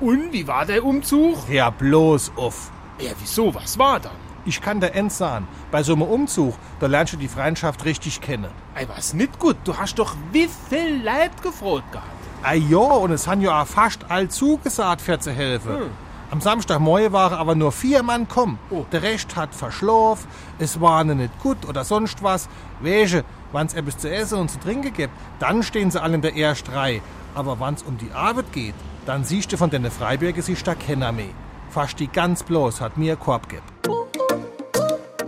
Und wie war der Umzug? Ja, bloß uff. Ja, wieso? Was war dann? Ich kann der End sagen, bei so einem Umzug, da lernst du die Freundschaft richtig kennen. Ey, was nicht gut? Du hast doch wie viel Leid gefroht gehabt. Ah ja, und es haben ja auch fast all zugesagt, für zu helfen. Hm. Am Samstagmorgen waren aber nur vier Mann kommen. Oh. Der Rest hat verschlafen, es war nicht gut oder sonst was. Wege, wann's etwas zu essen und zu trinken gibt, dann stehen sie alle in der ersten Reihe. Aber wann's um die Arbeit geht, dann siehst du von den Freiberger sich da keiner mehr. Fast die ganz bloß hat mir Korb gegeben.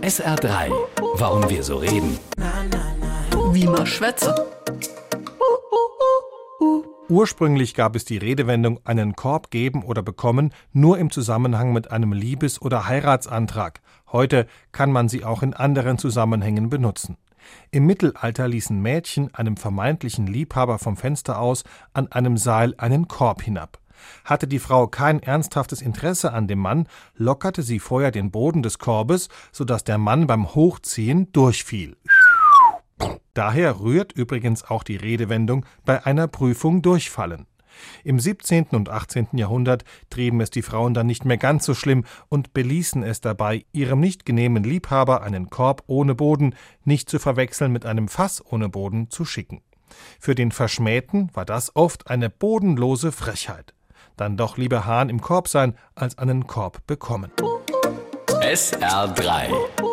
SR3. Warum wir so reden. Wie man schwätze. Ursprünglich gab es die Redewendung einen Korb geben oder bekommen nur im Zusammenhang mit einem Liebes- oder Heiratsantrag. Heute kann man sie auch in anderen Zusammenhängen benutzen. Im Mittelalter ließen Mädchen einem vermeintlichen Liebhaber vom Fenster aus an einem Seil einen Korb hinab. Hatte die Frau kein ernsthaftes Interesse an dem Mann, lockerte sie vorher den Boden des Korbes, so dass der Mann beim Hochziehen durchfiel. Daher rührt übrigens auch die Redewendung bei einer Prüfung durchfallen. Im 17. und 18. Jahrhundert trieben es die Frauen dann nicht mehr ganz so schlimm und beließen es dabei, ihrem nicht genehmen Liebhaber einen Korb ohne Boden, nicht zu verwechseln mit einem Fass ohne Boden, zu schicken. Für den Verschmähten war das oft eine bodenlose Frechheit. Dann doch lieber Hahn im Korb sein, als einen Korb bekommen. SR3.